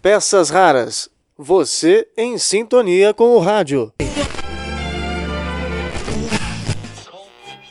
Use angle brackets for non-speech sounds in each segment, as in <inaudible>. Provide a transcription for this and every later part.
Peças raras. Você em sintonia com o rádio.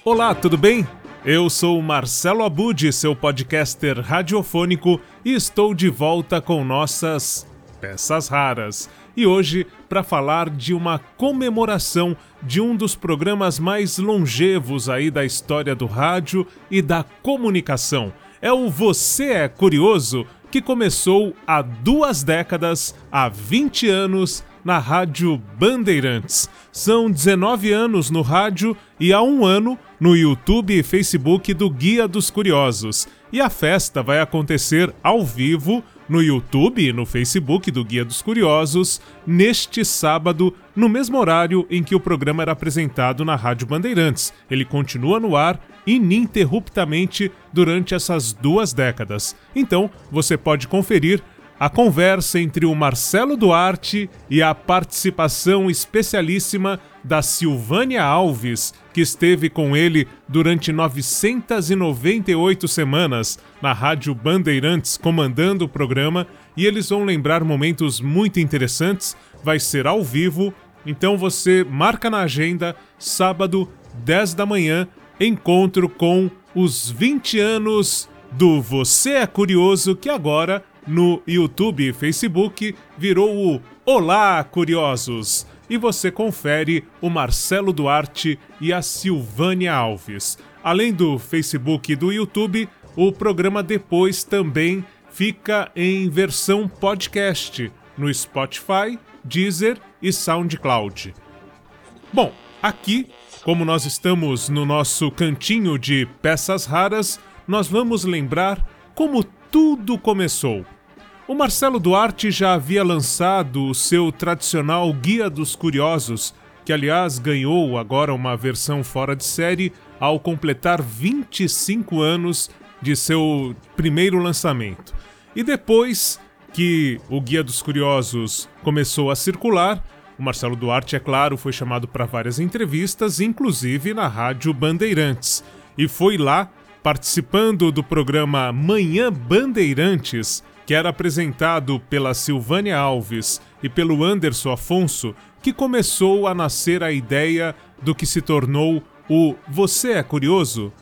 Olá, tudo bem? Eu sou Marcelo Abud, seu podcaster radiofônico, e estou de volta com nossas peças raras. E hoje para falar de uma comemoração de um dos programas mais longevos aí da história do rádio e da comunicação. É o Você é Curioso, que começou há duas décadas, há 20 anos, na Rádio Bandeirantes. São 19 anos no rádio e há um ano no YouTube e Facebook do Guia dos Curiosos. E a festa vai acontecer ao vivo no YouTube e no Facebook do Guia dos Curiosos neste sábado, no mesmo horário em que o programa era apresentado na Rádio Bandeirantes. Ele continua no ar ininterruptamente durante essas duas décadas. Então, você pode conferir a conversa entre o Marcelo Duarte e a participação especialíssima da Silvânia Alves, que esteve com ele durante 998 semanas na Rádio Bandeirantes comandando o programa, e eles vão lembrar momentos muito interessantes. Vai ser ao vivo, então você marca na agenda, sábado, 10 da manhã, encontro com os 20 anos do Você é Curioso, que agora no YouTube e Facebook virou o Olá Curiosos. E você confere o Marcelo Duarte e a Silvânia Alves. Além do Facebook e do YouTube, o programa depois também fica em versão podcast no Spotify, Deezer e SoundCloud. Bom, aqui, como nós estamos no nosso cantinho de peças raras, nós vamos lembrar como tudo começou. O Marcelo Duarte já havia lançado o seu tradicional Guia dos Curiosos, que aliás ganhou agora uma versão fora de série ao completar 25 anos de seu primeiro lançamento. E depois que o Guia dos Curiosos começou a circular, o Marcelo Duarte, é claro, foi chamado para várias entrevistas, inclusive na Rádio Bandeirantes. E foi lá, participando do programa Manhã Bandeirantes, que era apresentado pela Silvânia Alves e pelo Anderson Afonso, que começou a nascer a ideia do que se tornou o Você é Curioso?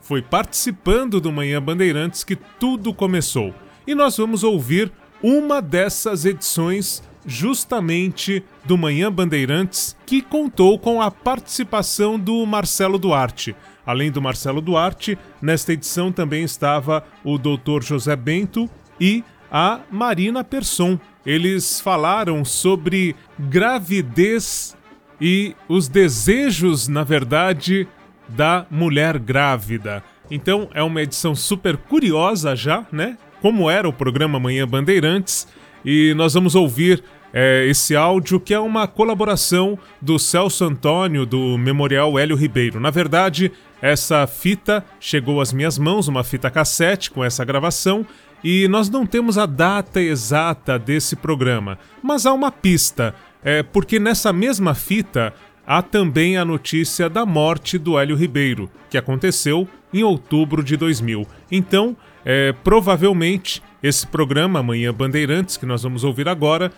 Foi participando do Manhã Bandeirantes que tudo começou. E nós vamos ouvir uma dessas edições justamente do Manhã Bandeirantes, que contou com a participação do Marcelo Duarte. Além do Marcelo Duarte, nesta edição também estava o Dr. José Bento e a Marina Persson. Eles falaram sobre gravidez e os desejos, na verdade, da mulher grávida. Então é uma edição super curiosa já, né? Como era o programa Manhã Bandeirantes. E nós vamos ouvir é, esse áudio que é uma colaboração do Celso Antônio do Memorial Hélio Ribeiro. Na verdade, essa fita chegou às minhas mãos, uma fita cassete com essa gravação, e nós não temos a data exata desse programa, mas há uma pista, é, porque nessa mesma fita há também a notícia da morte do Hélio Ribeiro, que aconteceu em outubro de 2000. Então, é, provavelmente, esse programa, Amanhã Bandeirantes, que nós vamos ouvir agora,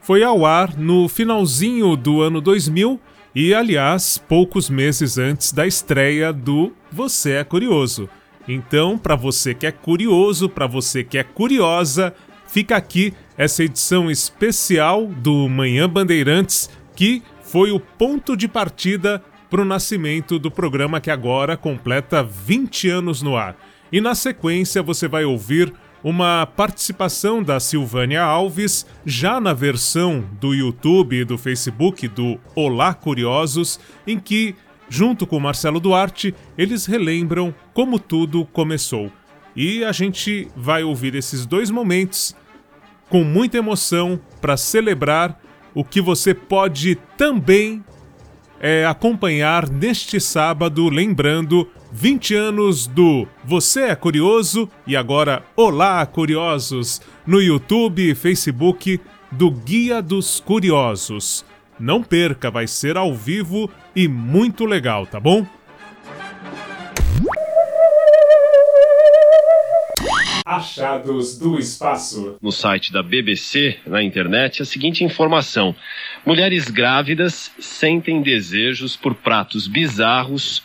foi ao ar no finalzinho do ano 2000 e, aliás, poucos meses antes da estreia do Você é Curioso. Então, para você que é curioso, para você que é curiosa, fica aqui essa edição especial do Manhã Bandeirantes, que foi o ponto de partida para o nascimento do programa que agora completa 20 anos no ar. E na sequência você vai ouvir uma participação da Silvânia Alves, já na versão do YouTube e do Facebook do Olá Curiosos, em que Junto com Marcelo Duarte, eles relembram como tudo começou. E a gente vai ouvir esses dois momentos com muita emoção para celebrar o que você pode também é, acompanhar neste sábado, lembrando 20 anos do Você é Curioso e agora Olá Curiosos no YouTube e Facebook do Guia dos Curiosos. Não perca, vai ser ao vivo e muito legal, tá bom? Achados do espaço. No site da BBC, na internet, a seguinte informação: mulheres grávidas sentem desejos por pratos bizarros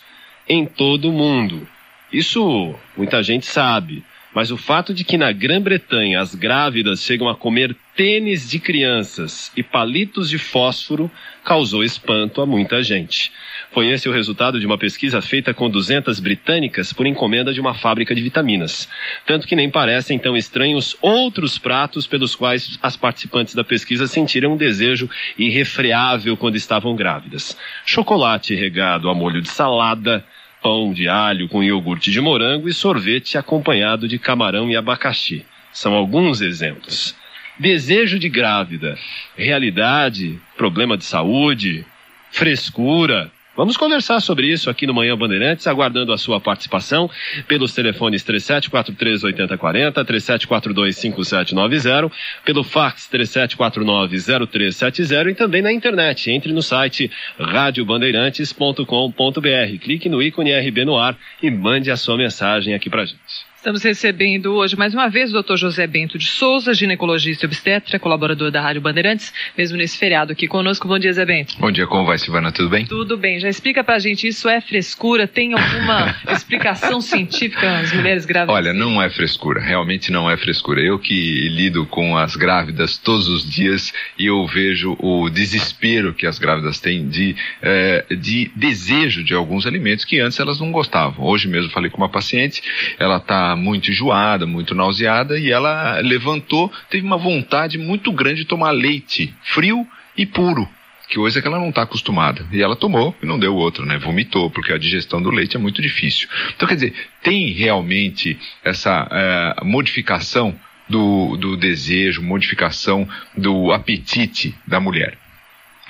em todo o mundo. Isso muita gente sabe. Mas o fato de que na Grã-Bretanha as grávidas chegam a comer tênis de crianças e palitos de fósforo causou espanto a muita gente. Foi esse o resultado de uma pesquisa feita com 200 britânicas por encomenda de uma fábrica de vitaminas. Tanto que nem parecem tão estranhos outros pratos pelos quais as participantes da pesquisa sentiram um desejo irrefreável quando estavam grávidas. Chocolate regado a molho de salada, pão de alho com iogurte de morango e sorvete acompanhado de camarão e abacaxi. São alguns exemplos. Desejo de grávida, realidade, problema de saúde, frescura, Vamos conversar sobre isso aqui no Manhã Bandeirantes, aguardando a sua participação pelos telefones 3743-8040, 3742-5790, pelo fax 3749-0370 e também na internet. Entre no site radiobandeirantes.com.br, clique no ícone RB no ar e mande a sua mensagem aqui pra gente. Estamos recebendo hoje mais uma vez o Dr. José Bento de Souza, ginecologista e obstetra, colaborador da Rádio Bandeirantes, mesmo nesse feriado aqui conosco. Bom dia, Zé Bento. Bom dia, como vai, Silvana? Tudo bem? Tudo bem. Já explica pra gente, isso é frescura? Tem alguma <laughs> explicação científica às mulheres grávidas? Olha, não é frescura, realmente não é frescura. Eu que lido com as grávidas todos os dias e eu vejo o desespero que as grávidas têm de, eh, de desejo de alguns alimentos que antes elas não gostavam. Hoje mesmo falei com uma paciente, ela está muito enjoada, muito nauseada, e ela levantou, teve uma vontade muito grande de tomar leite frio e puro que hoje é que ela não está acostumada. E ela tomou e não deu outro, né? Vomitou, porque a digestão do leite é muito difícil. Então, quer dizer, tem realmente essa é, modificação do, do desejo, modificação do apetite da mulher.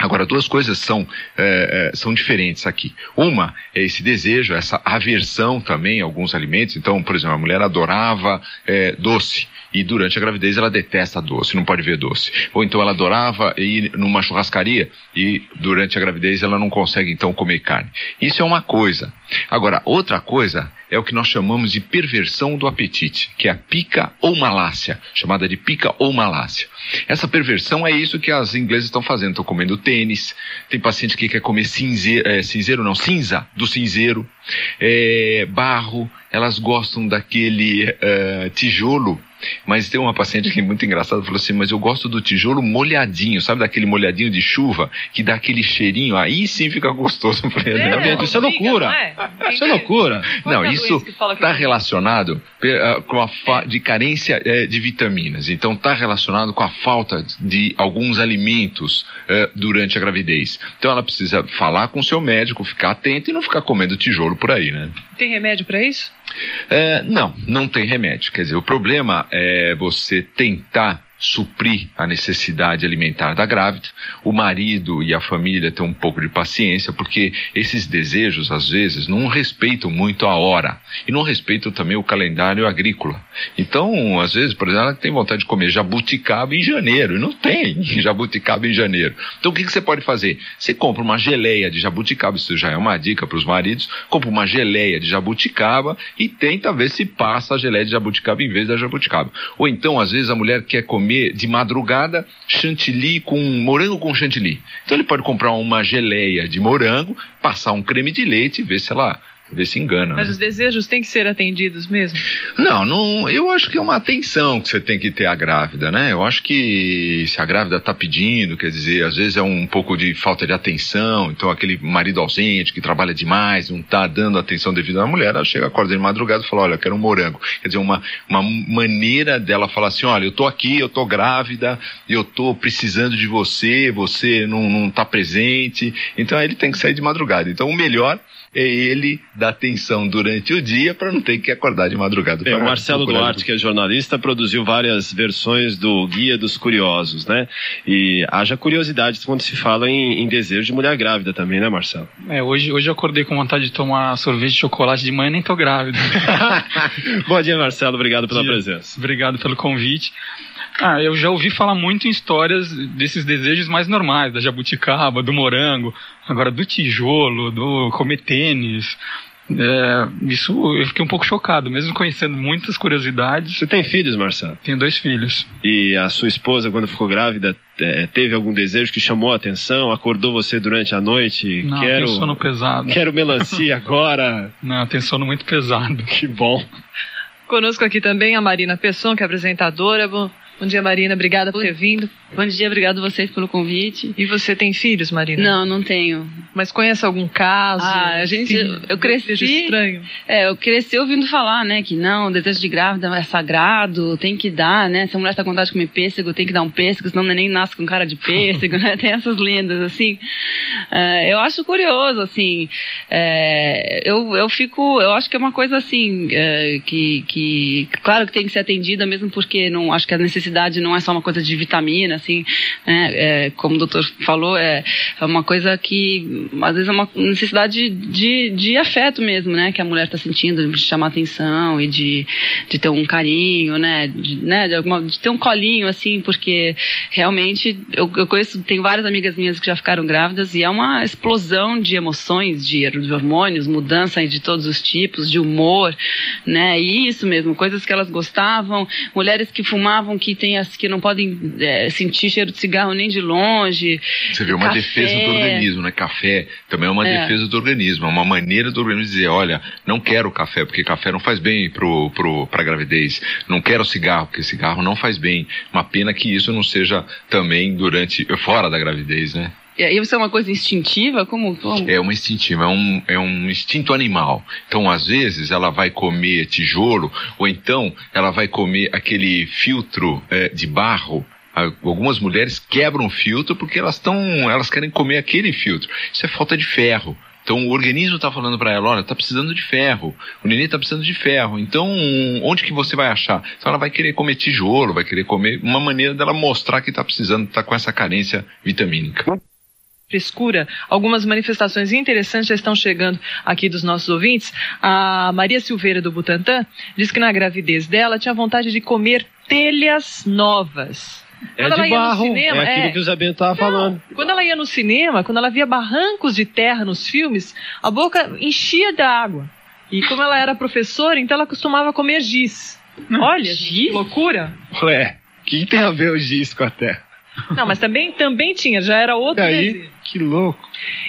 Agora, duas coisas são, é, são diferentes aqui. Uma é esse desejo, essa aversão também a alguns alimentos. Então, por exemplo, a mulher adorava é, doce e durante a gravidez ela detesta doce, não pode ver doce. Ou então ela adorava ir numa churrascaria e durante a gravidez ela não consegue então comer carne. Isso é uma coisa. Agora, outra coisa é o que nós chamamos de perversão do apetite, que é a pica ou malácia, chamada de pica ou malácia. Essa perversão é isso que as inglesas estão fazendo, estão comendo tênis, tem paciente que quer comer cinzeiro, é, cinzeiro não, cinza do cinzeiro, é, barro, elas gostam daquele uh, tijolo mas tem uma paciente que é muito engraçada, falou assim, mas eu gosto do tijolo molhadinho, sabe daquele molhadinho de chuva, que dá aquele cheirinho, aí sim fica gostoso. Falei, é, isso é loucura. Não é? Isso é loucura. Não, isso está relacionado uh, com a de carência uh, de vitaminas. Então está relacionado com a falta de alguns alimentos uh, durante a gravidez. Então ela precisa falar com o seu médico, ficar atento e não ficar comendo tijolo por aí, né? Tem remédio para isso? É, não, não tem remédio. Quer dizer, o problema é você tentar suprir a necessidade alimentar da grávida. O marido e a família têm um pouco de paciência, porque esses desejos, às vezes, não respeitam muito a hora e não respeitam também o calendário agrícola. Então, às vezes, por exemplo, ela tem vontade de comer jabuticaba em janeiro, e não tem <laughs> jabuticaba em janeiro. Então, o que, que você pode fazer? Você compra uma geleia de jabuticaba, isso já é uma dica para os maridos, compra uma geleia de jabuticaba e tenta ver se passa a geleia de jabuticaba em vez da jabuticaba. Ou então, às vezes, a mulher quer comer comer de madrugada chantilly com morango com chantilly. Então ele pode comprar uma geleia de morango, passar um creme de leite e ver se ela ver se engana. Mas né? os desejos têm que ser atendidos mesmo? Não, não, eu acho que é uma atenção que você tem que ter a grávida, né? Eu acho que se a grávida está pedindo, quer dizer, às vezes é um pouco de falta de atenção, então aquele marido ausente que trabalha demais, não está dando atenção devida à mulher, ela chega, acorda de madrugada e fala, olha, eu quero um morango. Quer dizer, uma, uma maneira dela falar assim, olha, eu tô aqui, eu tô grávida, eu tô precisando de você, você não, não tá presente, então ele tem que sair de madrugada. Então o melhor é ele dar atenção durante o dia para não ter que acordar de madrugada. Bem, o Marcelo Duarte, que é jornalista, produziu várias versões do Guia dos Curiosos, né? E haja curiosidade quando se fala em, em desejo de mulher grávida também, né, Marcelo? É, hoje, hoje eu acordei com vontade de tomar sorvete de chocolate de manhã nem tô grávida. <laughs> Bom dia, Marcelo. Obrigado pela dia. presença. Obrigado pelo convite. Ah, eu já ouvi falar muito em histórias desses desejos mais normais, da jabuticaba, do morango, agora do tijolo, do comer tênis. É, isso eu fiquei um pouco chocado, mesmo conhecendo muitas curiosidades. Você tem filhos, Marcelo? Tenho dois filhos. E a sua esposa, quando ficou grávida, é, teve algum desejo que chamou a atenção? Acordou você durante a noite? Não, quero, tem sono pesado. Quero melancia <laughs> agora. Não, tem sono muito pesado. Que bom. Conosco aqui também a Marina Pesson, que é apresentadora. Bom, bom dia, Marina. Obrigada por ter vindo. Bom dia, obrigado a vocês pelo convite. E você tem filhos, Marina? Não, não tenho. Mas conhece algum caso? Ah, a gente, filho, eu cresci estranho. É, eu cresci ouvindo falar, né, que não, o desejo de grávida é sagrado, tem que dar, né? Se a mulher está com vontade de comer pêssego, tem que dar um pêssego, senão o neném nasce com cara de pêssego, <laughs> né? Tem essas lendas assim. É, eu acho curioso, assim. É, eu, eu fico, eu acho que é uma coisa assim é, que, que, claro que tem que ser atendida, mesmo porque não acho que a necessidade não é só uma coisa de vitamina assim, né? É, como o doutor falou, é, é uma coisa que às vezes é uma necessidade de, de afeto mesmo, né? Que a mulher está sentindo, de chamar atenção e de, de ter um carinho, né? De, né? De, alguma, de ter um colinho, assim, porque realmente eu, eu conheço, tenho várias amigas minhas que já ficaram grávidas e é uma explosão de emoções, de, de hormônios, mudança de todos os tipos, de humor, né? E isso mesmo, coisas que elas gostavam, mulheres que fumavam, que tem as que não podem é, sentir cheiro de cigarro nem de longe. Você vê uma café. defesa do organismo, né? Café também é uma É. defesa do organismo, é uma maneira do organismo dizer, olha, não quero café, porque café não faz bem pro, pro, pra gravidez. Não quero cigarro, porque cigarro não faz bem. Uma pena que isso não seja também durante, fora da gravidez, né? Isso é uma coisa instintiva? Como? como? É uma instintiva, é um, é um instinto animal. Então, às vezes, ela vai comer tijolo, ou então ela vai comer aquele filtro eh, de barro. Algumas mulheres quebram o filtro porque elas estão, elas querem comer aquele filtro. Isso é falta de ferro. Então o organismo está falando para ela, olha, está precisando de ferro. O neném está precisando de ferro. Então onde que você vai achar? Então ela vai querer comer tijolo, vai querer comer uma maneira dela mostrar que está precisando, está com essa carência vitamínica. Frescura. Algumas manifestações interessantes já estão chegando aqui dos nossos ouvintes. A Maria Silveira do Butantã diz que na gravidez dela tinha vontade de comer telhas novas. É Quando ela de barro, cinema, é aquilo é. que o Bento estava falando. Quando ela ia no cinema, quando ela via barrancos de terra nos filmes, a boca enchia da água. E como ela era professora, então ela costumava comer giz. Olha, que loucura. Ué, o que tem a ver o giz com a terra? Não, mas também, também tinha, já era outro E aí, desejo. Que louco.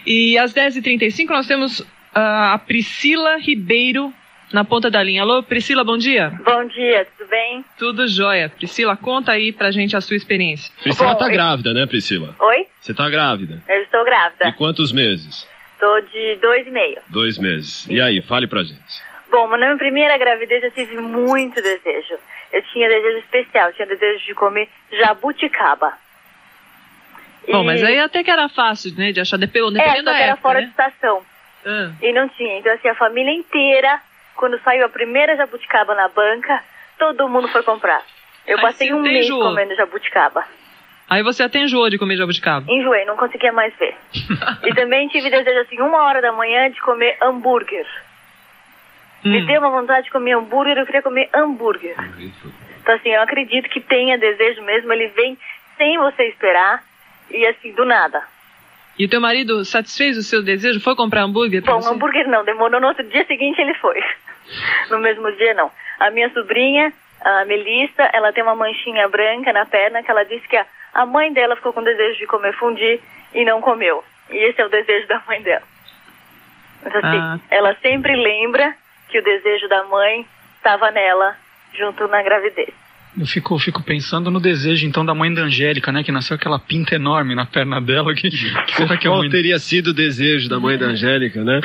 E às 10h35 nós temos ah, a Priscila Ribeiro na ponta da linha. Alô, Priscila, bom dia. Bom dia, tudo bem? Tudo jóia. Priscila, conta aí pra gente a sua experiência. Priscila Bom, tá eu- grávida, né, Priscila? Oi? Você tá grávida. Eu estou E grávida. quantos meses? Estou de dois e meio. Dois meses. E aí, fale pra gente. Bom, na minha primeira gravidez eu tive muito desejo. Eu tinha desejo especial, eu tinha desejo de comer jabuticaba. Bom, E- mas aí até que era fácil, né, de achar, dependendo, É, da que era época, fora né? de estação. Ah, E não tinha. Então, assim, a família inteira, quando saiu a primeira jabuticaba na banca, todo mundo foi comprar. Eu Aí passei um mês enjoou. comendo jabuticaba. Aí você até enjoou de comer jabuticaba. Enjoei, não conseguia mais ver. <laughs> e também tive desejo, assim, uma hora da manhã de comer hambúrguer. Me Hum. deu uma vontade de comer hambúrguer, eu queria comer hambúrguer. Então, assim, eu acredito que tenha desejo mesmo, ele vem sem você esperar e, assim, do nada. E o teu marido satisfez o seu desejo? Foi comprar hambúrguer Bom, você? hambúrguer não, demorou no outro dia seguinte ele foi. <laughs> No mesmo dia, não. A minha sobrinha, a Melissa, ela tem uma manchinha branca na perna que ela disse que a, a mãe dela ficou com desejo de comer fundi e não comeu. E esse é o desejo da mãe dela. Mas assim, Ah. ela sempre lembra que o desejo da mãe estava nela junto na gravidez. Eu fico, fico pensando no desejo, então, da mãe da Angélica, né? Que nasceu aquela pinta enorme na perna dela. Que, que será que Qual mãe... teria sido o desejo da mãe da Angélica, né?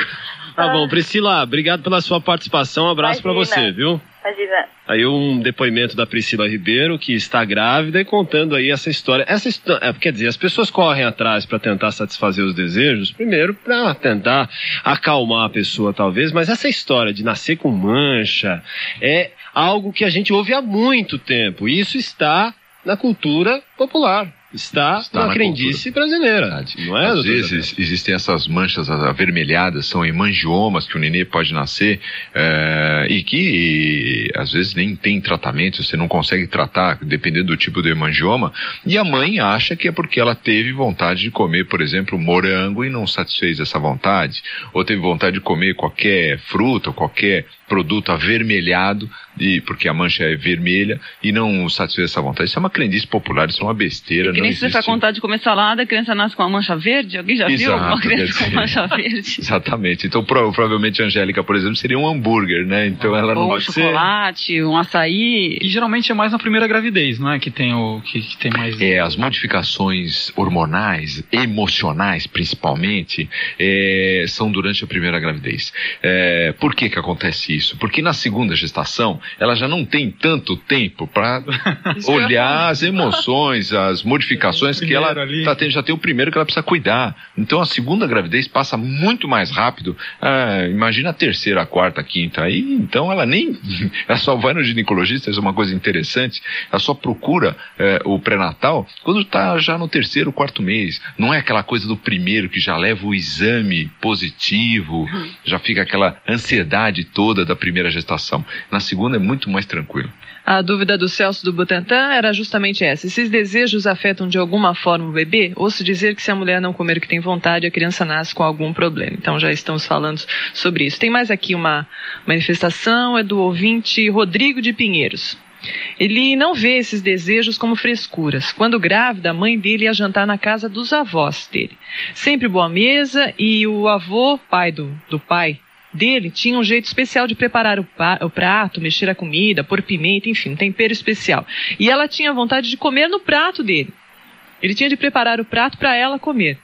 Tá bom, Priscila, obrigado pela sua participação. Um abraço pra Imagina. você, viu? Imagina. Aí um depoimento da Priscila Ribeiro, que está grávida e contando aí essa história. Essa história, é, quer dizer, as pessoas correm atrás para tentar satisfazer os desejos, primeiro para tentar acalmar a pessoa talvez, mas essa história de nascer com mancha é algo que a gente ouve há muito tempo. E isso está na cultura popular. Está, Está na na crendice brasileira. Não é, Às vezes existem essas manchas avermelhadas, são hemangiomas que o nenê pode nascer eh, e que às vezes nem tem tratamento, você não consegue tratar, dependendo do tipo de hemangioma. E a mãe acha que é porque ela teve vontade de comer, por exemplo, morango e não satisfez essa vontade, ou teve vontade de comer qualquer fruta, ou qualquer produto avermelhado, e, porque a mancha é vermelha, e não satisfez essa vontade. Isso é uma crendice popular, isso é uma besteira. Que nem se você ficar com vontade de comer salada, a criança nasce com uma mancha verde. Alguém já viu Exato, uma quer criança com mancha verde? <laughs> Exatamente. Então, prova- provavelmente a Angélica, por exemplo, seria um hambúrguer, né? Então ela não Ou um pode ser. chocolate, um açaí. E geralmente é mais na primeira gravidez, não é? Que tem o que, que tem mais. É, as modificações hormonais, emocionais principalmente, é, são durante a primeira gravidez. É, por que que acontece isso? Porque na segunda gestação, ela já não tem tanto tempo para <laughs> olhar as emoções, as modificações que ela tá tendo, já tem o primeiro que ela precisa cuidar. Então a segunda gravidez passa muito mais rápido. Ah, imagina a terceira, a quarta, a quinta. Aí, então ela nem. <laughs> Ela só vai no ginecologista, isso é uma coisa interessante. Ela só procura eh, o pré-natal quando está já no terceiro, quarto mês. Não é aquela coisa do primeiro que já leva o exame positivo, já fica aquela ansiedade toda da primeira gestação. Na segunda é muito mais tranquilo. A dúvida do Celso do Butantan era justamente essa: se os desejos afetam de alguma forma o bebê, ou se dizer que se a mulher não comer o que tem vontade, a criança nasce com algum problema. Então já estamos falando sobre isso. Tem mais aqui uma manifestação, é do ouvinte Rodrigo de Pinheiros. Ele não vê esses desejos como frescuras. Quando grávida, a mãe dele ia jantar na casa dos avós dele. Sempre boa mesa e o avô, pai do, do pai dele, tinha um jeito especial de preparar o, prato, mexer a comida, pôr pimenta, enfim, um tempero especial. E ela tinha vontade de comer no prato dele. Ele tinha de preparar o prato para ela comer.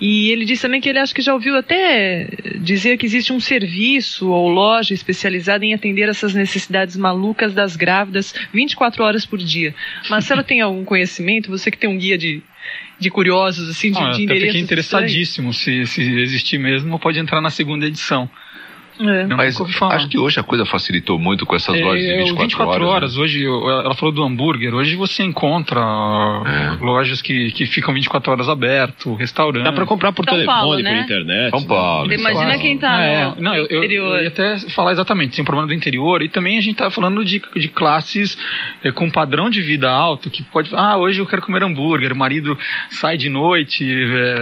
E ele disse também que ele acha que já ouviu até dizer que existe um serviço ou loja especializada em atender essas necessidades malucas das grávidas 24 horas por dia. Marcelo tem algum conhecimento? Você que tem um guia de, de curiosos, assim, de, Ah, de endereços fiquei estranhos? interessadíssimo. Se, se existir mesmo, pode entrar na segunda edição. É. Mas acho que hoje a coisa facilitou muito com essas É, lojas de é, o 24, 24 horas. horas. Hoje, eu- ela falou do hambúrguer. Hoje você encontra É. lojas que, que ficam 24 horas aberto, restaurante. Dá pra comprar por São telefone, Paulo, por né? internet. São Paulo. Imagina São Paulo. quem tá É, no, não, eu, interior. eu ia até falar exatamente, tem um problema do interior e também a gente tá falando de, de classes é, com padrão de vida alto, que pode, ah, hoje eu quero comer hambúrguer, o marido sai de noite, é,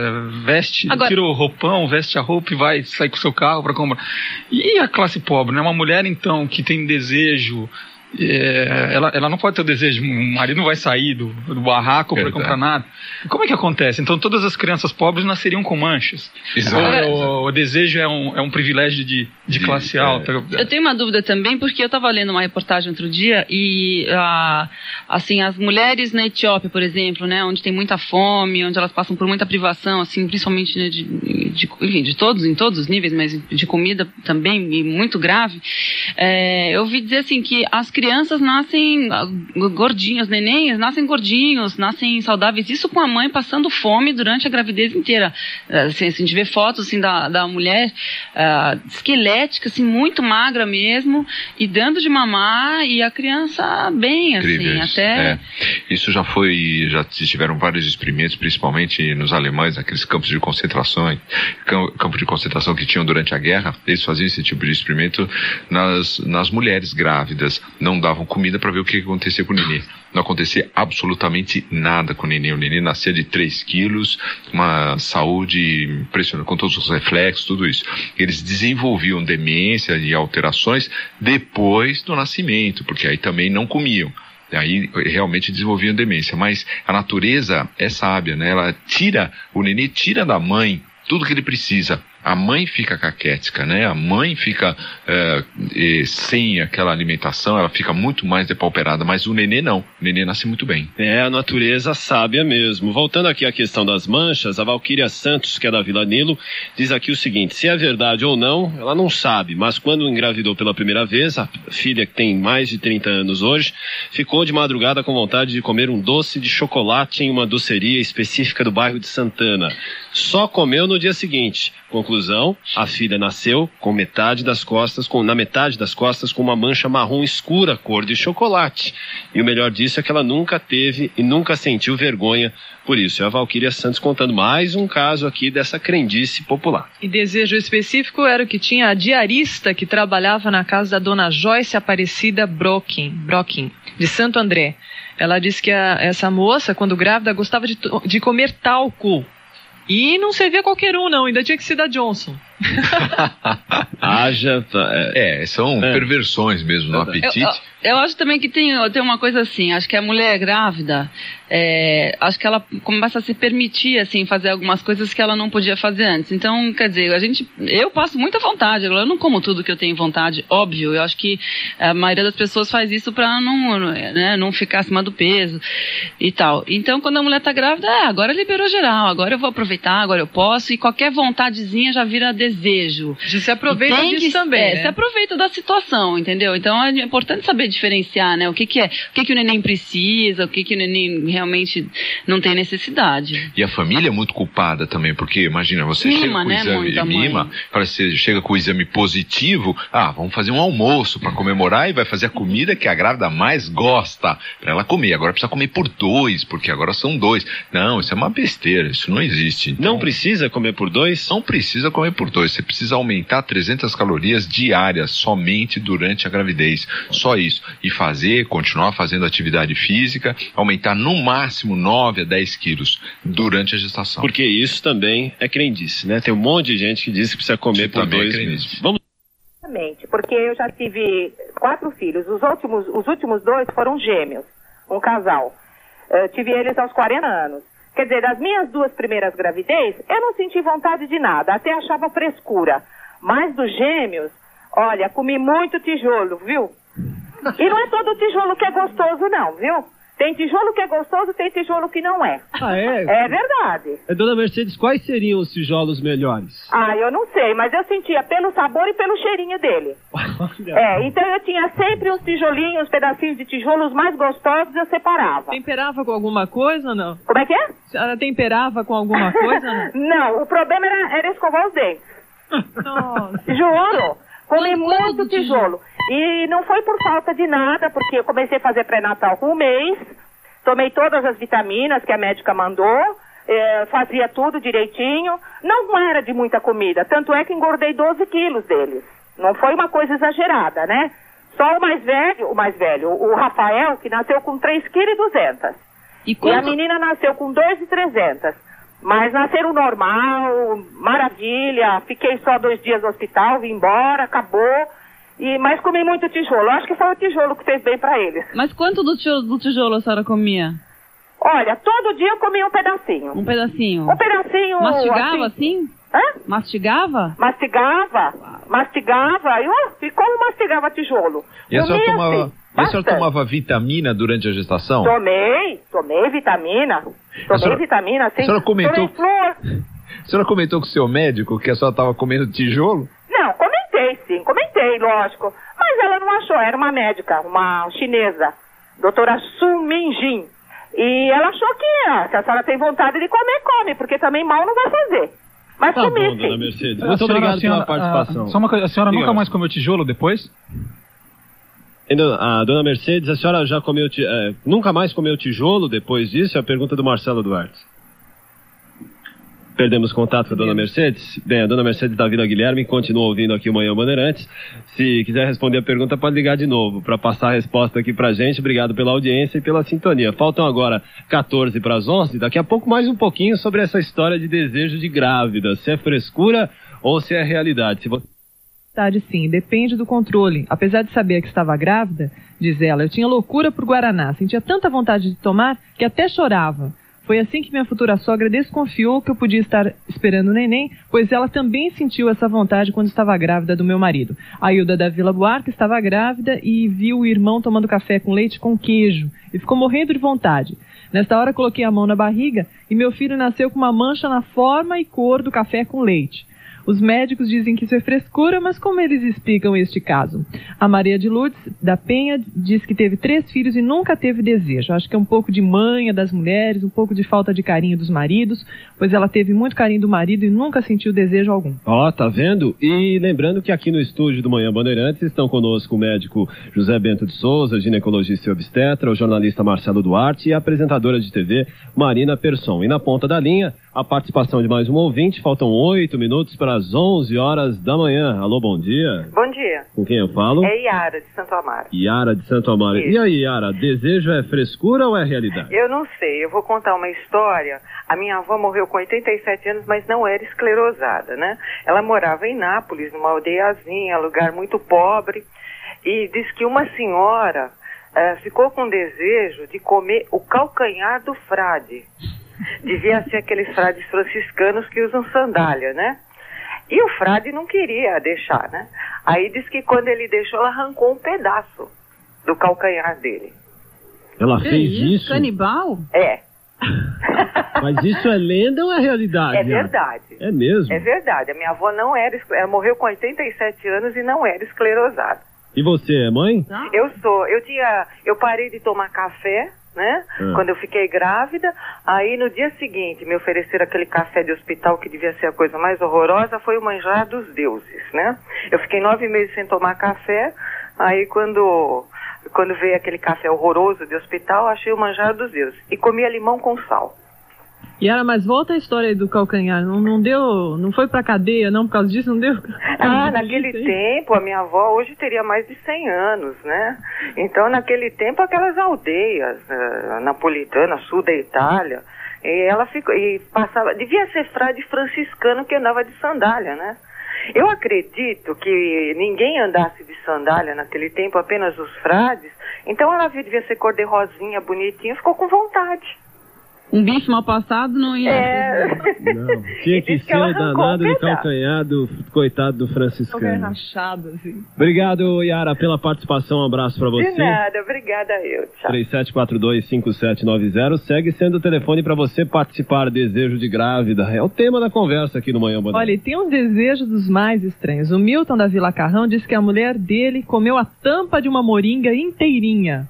veste, Agora- tira o roupão, veste a roupa e vai sair com o seu carro para comprar. E a classe pobre, né? Uma mulher então que tem desejo é, ela, ela não pode ter o desejo, o marido não vai sair do, do barraco para comprar nada. Como é que acontece? Então todas as crianças pobres nasceriam com manchas. Exato. O, o desejo é um, é um privilégio de, de De- classe é. alta. Eu tenho uma dúvida também, porque eu estava lendo uma reportagem outro dia e, ah, assim, as mulheres na Etiópia, por exemplo, né, onde tem muita fome, onde elas passam por muita privação, assim, principalmente né, de, de, enfim, de todos, em todos os níveis, mas de comida também, e muito grave, é, eu ouvi dizer, assim, que as crianças nascem ah, gordinhos, nenenhos, nascem gordinhos, nascem saudáveis, isso com a mãe passando fome durante a gravidez inteira. Assim, a gente vê fotos, assim, da, da mulher ah, esquelética, assim, muito magra mesmo, e dando de mamar, e a criança bem, assim, Incríveis. até... É. Isso já foi, já tiveram vários experimentos, principalmente nos alemães, aqueles campos de concentração, cam- campo de concentração que tinham durante a guerra. Eles faziam esse tipo de experimento nas, nas mulheres grávidas. Não davam comida para ver o que acontecia com o nenê. Não acontecia absolutamente nada com o nenê. O nenê nascia de 3 quilos, uma saúde impressionante, com todos os reflexos, tudo isso. Eles desenvolviam demência e alterações depois do nascimento, porque aí também não comiam. Aí realmente desenvolviam demência. Mas a natureza é sábia, né? Ela tira, o nenê tira da mãe tudo que ele precisa. A mãe fica caquética, né? A mãe fica eh, sem aquela alimentação, ela fica muito mais depauperada, mas o nenê não. O nenê nasce muito bem. É a natureza sábia mesmo. Voltando aqui à questão das manchas, a Valquíria Santos, que é da Vila Nilo, diz aqui o seguinte: se é verdade ou não, ela não sabe, mas quando engravidou pela primeira vez, a filha que tem mais de 30 anos hoje, ficou de madrugada com vontade de comer um doce de chocolate em uma doceria específica do bairro de Santana. Só comeu no dia seguinte. Conclusão Conclusão: a filha nasceu com metade das costas, com, na metade das costas, com uma mancha marrom escura, cor de chocolate. E o melhor disso é que ela nunca teve e nunca sentiu vergonha por isso. É a Valquíria Santos contando mais um caso aqui dessa crendice popular. E desejo específico era o que tinha a diarista que trabalhava na casa da dona Joyce Aparecida Brocken, Brocken de Santo André. Ela disse que a, essa moça, quando grávida, gostava de, de comer talco. E não servia qualquer um, não, ainda tinha que ser da Johnson. <laughs> Haja. É, é são é. perversões mesmo no apetite. Eu, eu, eu, acho também que tem, tem uma coisa assim, acho que a mulher grávida, é, acho que ela começa a se permitir, assim, fazer algumas coisas que ela não podia fazer antes. Então, quer dizer, a gente, eu passo muita vontade, eu não como tudo que eu tenho vontade, óbvio, eu acho que a maioria das pessoas faz isso pra não, né, não ficar acima do peso e tal. Então, quando a mulher tá grávida, é, agora liberou geral, agora eu vou aproveitar, agora eu posso, e qualquer vontadezinha já vira desejo. Já se aproveita disso que, também. É, né? se aproveita da situação, entendeu? Então é importante saber diferenciar, né? O que, que é, o que, que o neném precisa, o que, que o neném realmente não tem necessidade. E a família é muito culpada também, porque imagina, você mima, chega com né, o exame, mima, parece que chega com o exame positivo, ah, vamos fazer um almoço para comemorar e vai fazer a comida que a grávida mais gosta para ela comer. Agora precisa comer por dois, porque agora são dois. Não, isso é uma besteira, isso não existe. Então, não precisa comer por dois? Não precisa comer por dois. Você precisa aumentar 300 calorias diárias somente durante a gravidez. Só isso. E fazer, continuar fazendo atividade física, aumentar no máximo 9 a 10 quilos durante a gestação. Porque isso também é crendice, né? Tem um monte de gente que diz que precisa comer por dois é meses. Vamos Exatamente, porque eu já tive quatro filhos. Os últimos, os últimos dois foram gêmeos, um casal. Eu tive eles aos 40 anos. Quer dizer, das minhas duas primeiras gravidez, eu não senti vontade de nada, até achava frescura. Mas dos gêmeos, olha, comi muito tijolo, viu? E não é todo tijolo que é gostoso, não, viu? Tem tijolo que é gostoso, tem tijolo que não é. Ah, é? É verdade. É, dona Mercedes, quais seriam os tijolos melhores? Ah, eu não sei, mas eu sentia pelo sabor e pelo cheirinho dele. é, então eu tinha sempre uns tijolinhos, pedacinhos de tijolos mais gostosos, eu separava. Temperava com alguma coisa ou não? Como é que é? A senhora temperava com alguma coisa não? <laughs> não, o problema era, era escovar os dentes. <laughs> Nossa. Juro. Comi muito tijolo. E não foi por falta de nada, porque eu comecei a fazer pré-natal com um mês, tomei todas as vitaminas que a médica mandou, é, fazia tudo direitinho. Não era de muita comida, tanto é que engordei 12 quilos deles. Não foi uma coisa exagerada, né? Só o mais velho, o mais velho, o Rafael, que nasceu com 3,2 kg. E, quanto... e a menina nasceu com 2,300. Mas nasceram normal, maravilha. Fiquei só dois dias no hospital, vim embora, acabou. E, mas comi muito tijolo. Acho que foi o tijolo que fez bem para eles. Mas quanto do tijolo, do tijolo a senhora comia? Olha, todo dia eu comia um pedacinho. Um pedacinho? Um pedacinho. Mastigava assim? assim? Hã? Mastigava? Mastigava. Mastigava. E, uh, e como mastigava tijolo? E a senhora tomava... Assim. E a senhora tomava vitamina durante a gestação? Tomei, tomei vitamina. Tomei senhora, vitamina, sim. A senhora comentou. <laughs> A senhora comentou com o seu médico que a senhora estava comendo tijolo? Comentei, lógico. Mas ela não achou, era uma médica, uma chinesa, doutora Su Minjin. E ela achou que, ah, se a senhora tem vontade de comer, come, porque também mal não vai fazer. Mas tá comi bom, dona Mercedes. Muito senhora, obrigado senhora, pela participação. A, só uma coisa, a senhora nunca mais comeu tijolo depois? A dona Mercedes, a senhora já comeu, é, nunca mais comeu tijolo depois disso? É a pergunta do Marcelo Duarte. Perdemos contato com a dona Mercedes? Bem, a dona Mercedes da Vila Guilherme continua ouvindo aqui o Manhã Bandeirantes. Se quiser responder a pergunta, pode ligar de novo para passar a resposta aqui pra gente. Obrigado pela audiência e pela sintonia. Faltam agora 14 para as 11. Daqui a pouco mais um pouquinho sobre essa história de desejo de grávida. Se é frescura ou se é realidade. Se você sim, depende do controle. Apesar de saber que estava grávida, diz ela, eu tinha loucura por Guaraná, sentia tanta vontade de tomar que até chorava. Foi assim que minha futura sogra desconfiou que eu podia estar esperando o neném, pois ela também sentiu essa vontade quando estava grávida do meu marido. A Hilda da Vila Buarque estava grávida e viu o irmão tomando café com leite com queijo e ficou morrendo de vontade. Nesta hora coloquei a mão na barriga e meu filho nasceu com uma mancha na forma e cor do café com leite. Os médicos dizem que isso é frescura, mas como eles explicam este caso? A Maria de Lourdes da Penha diz que teve três filhos e nunca teve desejo. Acho que é um pouco de manha das mulheres, um pouco de falta de carinho dos maridos, pois ela teve muito carinho do marido e nunca sentiu desejo algum. Ó, oh, tá vendo? E lembrando que aqui no estúdio do Manhã Bandeirantes estão conosco o médico José Bento de Souza, ginecologista e obstetra, o jornalista Marcelo Duarte e a apresentadora de TV Marina Persson. E na ponta da linha, a participação de mais um ouvinte. Faltam oito minutos para as onze horas da manhã. Alô, bom dia. Bom dia. Com quem eu falo? É Yara, de Santo Amaro. Yara, de Santo Amaro. Isso. E aí, Yara, desejo é frescura ou é realidade? Eu não sei. Eu vou contar uma história. A minha avó morreu com 87 anos, mas não era esclerosada, né? Ela morava em Nápoles, numa aldeiazinha, lugar muito pobre. E diz que uma senhora uh, ficou com desejo de comer o calcanhar do frade. Devia ser aqueles frades franciscanos que usam sandália, né? E o frade não queria deixar, né? Aí diz que quando ele deixou, ela arrancou um pedaço do calcanhar dele. Ela que fez isso? isso? Canibal? É. <laughs> Mas isso é lenda ou é realidade? É verdade. É mesmo? É verdade. A minha avó não era, ela morreu com 87 anos e não era esclerosada. E você é mãe? Eu sou. Eu tinha, eu parei de tomar café né? Ah. Quando eu fiquei grávida, aí no dia seguinte me ofereceram aquele café de hospital que devia ser a coisa mais horrorosa, foi o manjar dos deuses, né? Eu fiquei nove meses sem tomar café, aí quando quando veio aquele café horroroso de hospital, achei o manjar dos deuses e comia limão com sal. E era, mas volta a história do calcanhar. Não, não deu, não foi pra cadeia, não, por causa disso, não deu. Ah, naquele tempo, a minha avó hoje teria mais de 100 anos, né? Então, naquele tempo, aquelas aldeias uh, napolitanas, sul da Itália, e ela ficou, e passava, devia ser frade franciscano que andava de sandália, né? Eu acredito que ninguém andasse de sandália naquele tempo, apenas os frades. Então ela devia ser cor de rosinha, bonitinha, ficou com vontade. Um bicho mal passado não ia. É. Não, tinha que ser o danado de calcanhar do coitado do franciscano. rachado, assim. Obrigado, Yara, pela participação. Um abraço pra você. De nada, obrigada eu. Tchau. 37425790 segue sendo o telefone para você participar. Desejo de grávida. É o tema da conversa aqui no Manhã Bandeira. Olha, tem um desejo dos mais estranhos. O Milton da Vila Carrão disse que a mulher dele comeu a tampa de uma moringa inteirinha.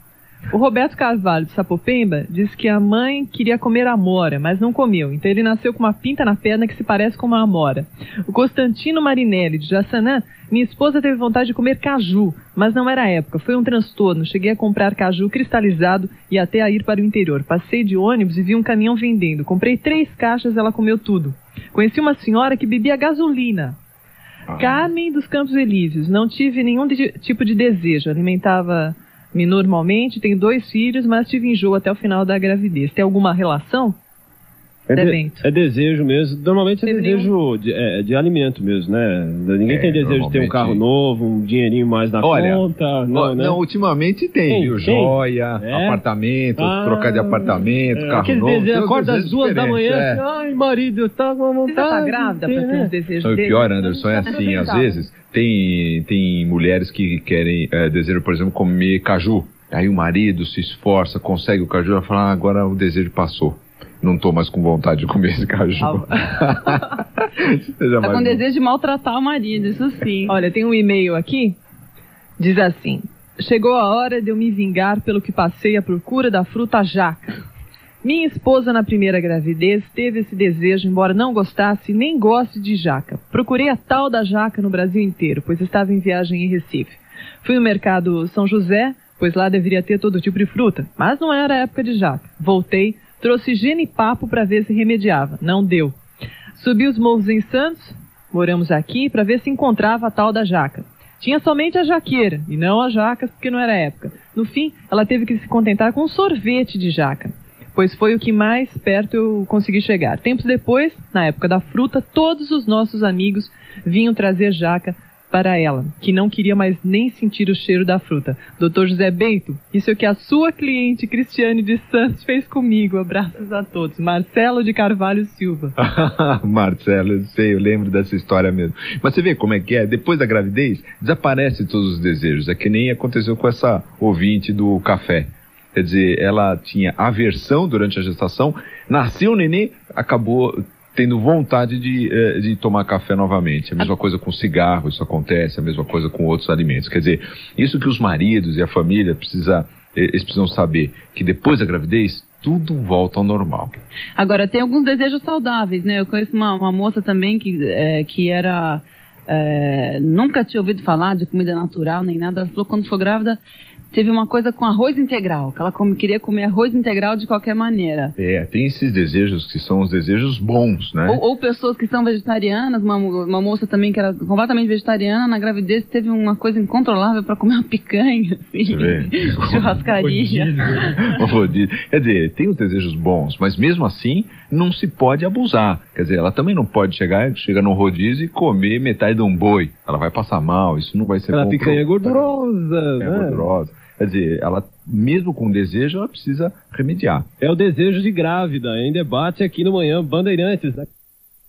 O Roberto Carvalho de Sapopemba diz que a mãe queria comer amora, mas não comeu. Então ele nasceu com uma pinta na perna que se parece com uma amora. O Constantino Marinelli de Jassanã, minha esposa teve vontade de comer caju, mas não era época. Foi um transtorno. Cheguei a comprar caju cristalizado e até a ir para o interior. Passei de ônibus e vi um caminhão vendendo. Comprei três caixas, ela comeu tudo. Conheci uma senhora que bebia gasolina. Ah. Carmen dos Campos Elíseos. Não tive nenhum de, tipo de desejo. Alimentava me normalmente, tenho dois filhos, mas tive enjoo até o final da gravidez. Tem alguma relação? É, de, é desejo mesmo. Normalmente é Teve desejo de, é, de, alimento mesmo, né? Ninguém é, tem desejo de ter um carro novo, um dinheirinho mais na Olha, conta. Não, né? não, ultimamente tem, tem viu? Tem. Joia, é? apartamento, ah, trocar de apartamento, é. carro Aquele novo. Desejo, acorda às duas da manhã, é. ai marido, eu tava com vontade. Você tá grávida pra ter né? um desejo O pior, Anderson, é assim, às vezes tem, tem mulheres que querem, é, desejam, por exemplo, comer caju. Aí o marido se esforça, consegue o caju, ela fala, ah, agora o desejo passou não tô mais com vontade de comer esse caju. tá <laughs> com desejo de maltratar o marido, isso sim. Olha, tem um e-mail aqui, diz assim: Chegou a hora de eu me vingar pelo que passei à procura da fruta jaca. Minha esposa, na primeira gravidez, teve esse desejo, embora não gostasse nem goste de jaca. Procurei a tal da jaca no Brasil inteiro, pois estava em viagem em Recife. Fui no mercado São José, pois lá deveria ter todo tipo de fruta, mas não era época de jaca. Voltei, Trouxe genipapo para ver se remediava. Não deu. Subi os morros em Santos, moramos aqui, para ver se encontrava a tal da jaca. Tinha somente a jaqueira, e não a jaca, porque não era época. No fim, ela teve que se contentar com um sorvete de jaca, pois foi o que mais perto eu consegui chegar. Tempos depois, na época da fruta, todos os nossos amigos vinham trazer jaca para ela, que não queria mais nem sentir o cheiro da fruta. Doutor José Bento, isso é o que a sua cliente Cristiane de Santos fez comigo. Abraços a todos. Marcelo de Carvalho Silva. <laughs> Marcelo, eu sei, eu lembro dessa história mesmo. Mas você vê como é que é? Depois da gravidez, desaparecem todos os desejos. É que nem aconteceu com essa ouvinte do café. Quer dizer, ela tinha aversão durante a gestação, nasceu o neném, acabou tendo vontade de, eh, de tomar café novamente. A mesma coisa com cigarro, isso acontece, a mesma coisa com outros alimentos. Quer dizer, isso que os maridos e a família precisa, eh, eles precisam saber, que depois da gravidez, tudo volta ao normal. Agora, tem alguns desejos saudáveis, né? Eu conheço uma, uma moça também que, é, que era. é, nunca tinha ouvido falar de comida natural nem nada. Ela falou quando for grávida teve uma coisa com arroz integral, que ela come- queria comer arroz integral de qualquer maneira. É, tem esses desejos que são os desejos bons, né? Ou, ou pessoas que são vegetarianas, uma, uma moça também que era completamente vegetariana, na gravidez teve uma coisa incontrolável para comer uma picanha, <laughs> assim, <laughs> churrascaria. Rodízio. Quer dizer, tem os desejos bons, mas mesmo assim não se pode abusar. Quer dizer, ela também não pode chegar, chegar no rodízio e comer metade de um boi. Ela vai passar mal, isso não vai ser Aquela bom. picanha pro- gordurosa, É né? gordurosa. Quer dizer, ela, mesmo com desejo, ela precisa remediar. É o desejo de grávida, em debate aqui no Manhã Bandeirantes. né?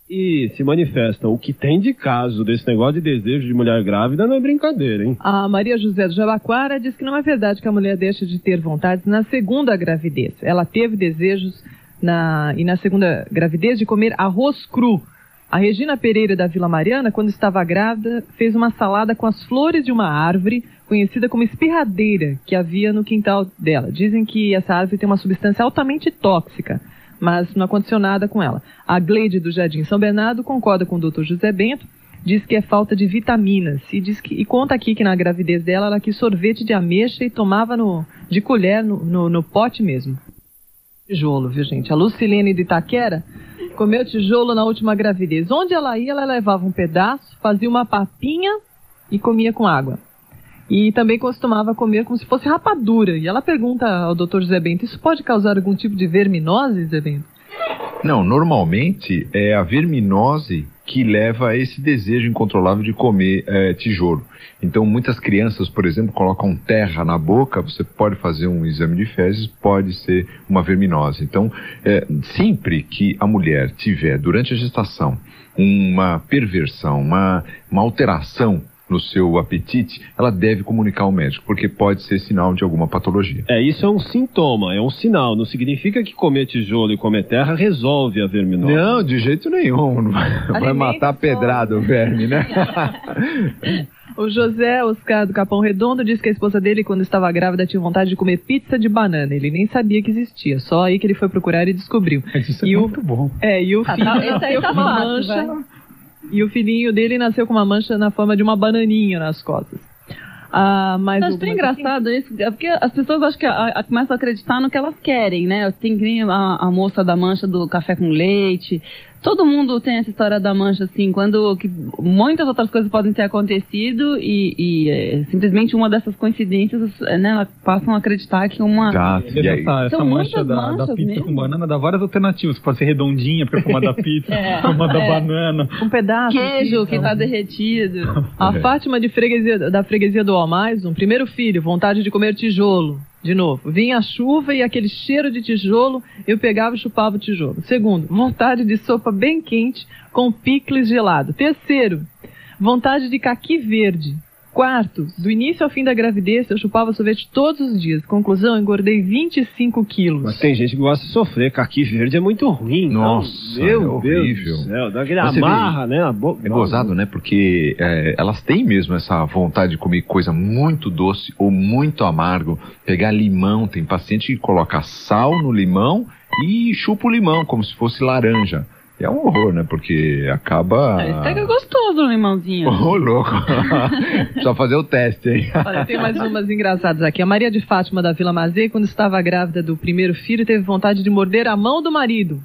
E se manifestam. O que tem de caso desse negócio de desejo de mulher grávida não é brincadeira, hein? A Maria José do Jabaquara diz que não é verdade que a mulher deixa de ter vontades na segunda gravidez. Ela teve desejos na, e na segunda gravidez de comer arroz cru. A Regina Pereira da Vila Mariana, quando estava grávida, fez uma salada com as flores de uma árvore conhecida como espirradeira que havia no quintal dela. Dizem que essa árvore tem uma substância altamente tóxica, mas não aconteceu nada com ela. A Gleide do Jardim São Bernardo concorda com o Dr. José Bento diz que é falta de vitaminas e diz que e conta aqui que na gravidez dela ela quis sorvete de ameixa e tomava no, de colher no, no, no pote mesmo. Tijolo, viu gente? A Lucilene de Itaquera comeu tijolo na última gravidez. Onde ela ia, ela levava um pedaço, fazia uma papinha e comia com água. E também costumava comer como se fosse rapadura. E ela pergunta ao Dr. José Bento, isso pode causar algum tipo de verminose, José Bento? Não, normalmente é a verminose que leva a esse desejo incontrolável de comer eh, tijolo. Então, muitas crianças, por exemplo, colocam terra na boca, você pode fazer um exame de fezes, pode ser uma verminose. Então, eh, sempre que a mulher tiver, durante a gestação, uma perversão, uma, uma alteração no seu apetite, ela deve comunicar ao médico, porque pode ser sinal de alguma patologia. É, isso é um sintoma, é um sinal. Não significa que comer tijolo e comer terra resolve a verminose. Não, de jeito nenhum. Não vai, <laughs> vai matar só. pedrada o verme, né? <laughs> O José Oscar do Capão Redondo diz que a esposa dele, quando estava grávida, tinha vontade de comer pizza de banana. Ele nem sabia que existia, só aí que ele foi procurar e descobriu. Isso é E o- muito bom. É, e o Ah, filho tá, esse aí tá mancha. vai. E o filhinho dele nasceu com uma mancha na forma de uma bananinha nas costas. Ah, mas acho tão engraçado isso, é porque as pessoas acho que a- a- começam a acreditar no que elas querem, né? Tem a, a moça da mancha do café com leite. Todo mundo tem essa história da mancha, assim, quando que muitas outras coisas podem ter acontecido e, e, é, simplesmente uma dessas coincidências, é, né? Elas passam a acreditar que uma. Exato. E aí, Essa, essa mancha muitas da, da pizza mesmo. com banana dá várias alternativas. Pode ser redondinha, porque forma da pizza, <laughs> É. forma da É. banana. um pedaço. Queijo assim, que tá derretido. <laughs> A É. Fátima de freguesia, da freguesia do Almais, um primeiro filho, vontade de comer tijolo. De novo, vinha a chuva e aquele cheiro de tijolo, eu pegava e chupava o tijolo. Segundo, vontade de sopa bem quente com picles gelado. Terceiro, vontade de caqui verde. Quarto, do início ao fim da gravidez, eu chupava sorvete todos os dias. Conclusão, engordei 25 quilos. Mas tem gente que gosta de sofrer. Caqui verde é muito ruim. Nossa, Não, meu é Deus horrível. do céu. Dá aquele Você vê, amarra, né? Boca. É gozado, né? Porque é, elas têm mesmo essa vontade de comer coisa muito doce ou muito amargo. Pegar limão, tem paciente que coloca sal no limão e chupa o limão como se fosse laranja. É um horror, né? Porque acaba. É, Pega gostoso o limãozinho. Ô, louco. <laughs> Só fazer o teste, hein? Olha, tem mais umas engraçadas aqui. A Maria de Fátima da Vila Mazei, quando estava grávida do primeiro filho, teve vontade de morder a mão do marido.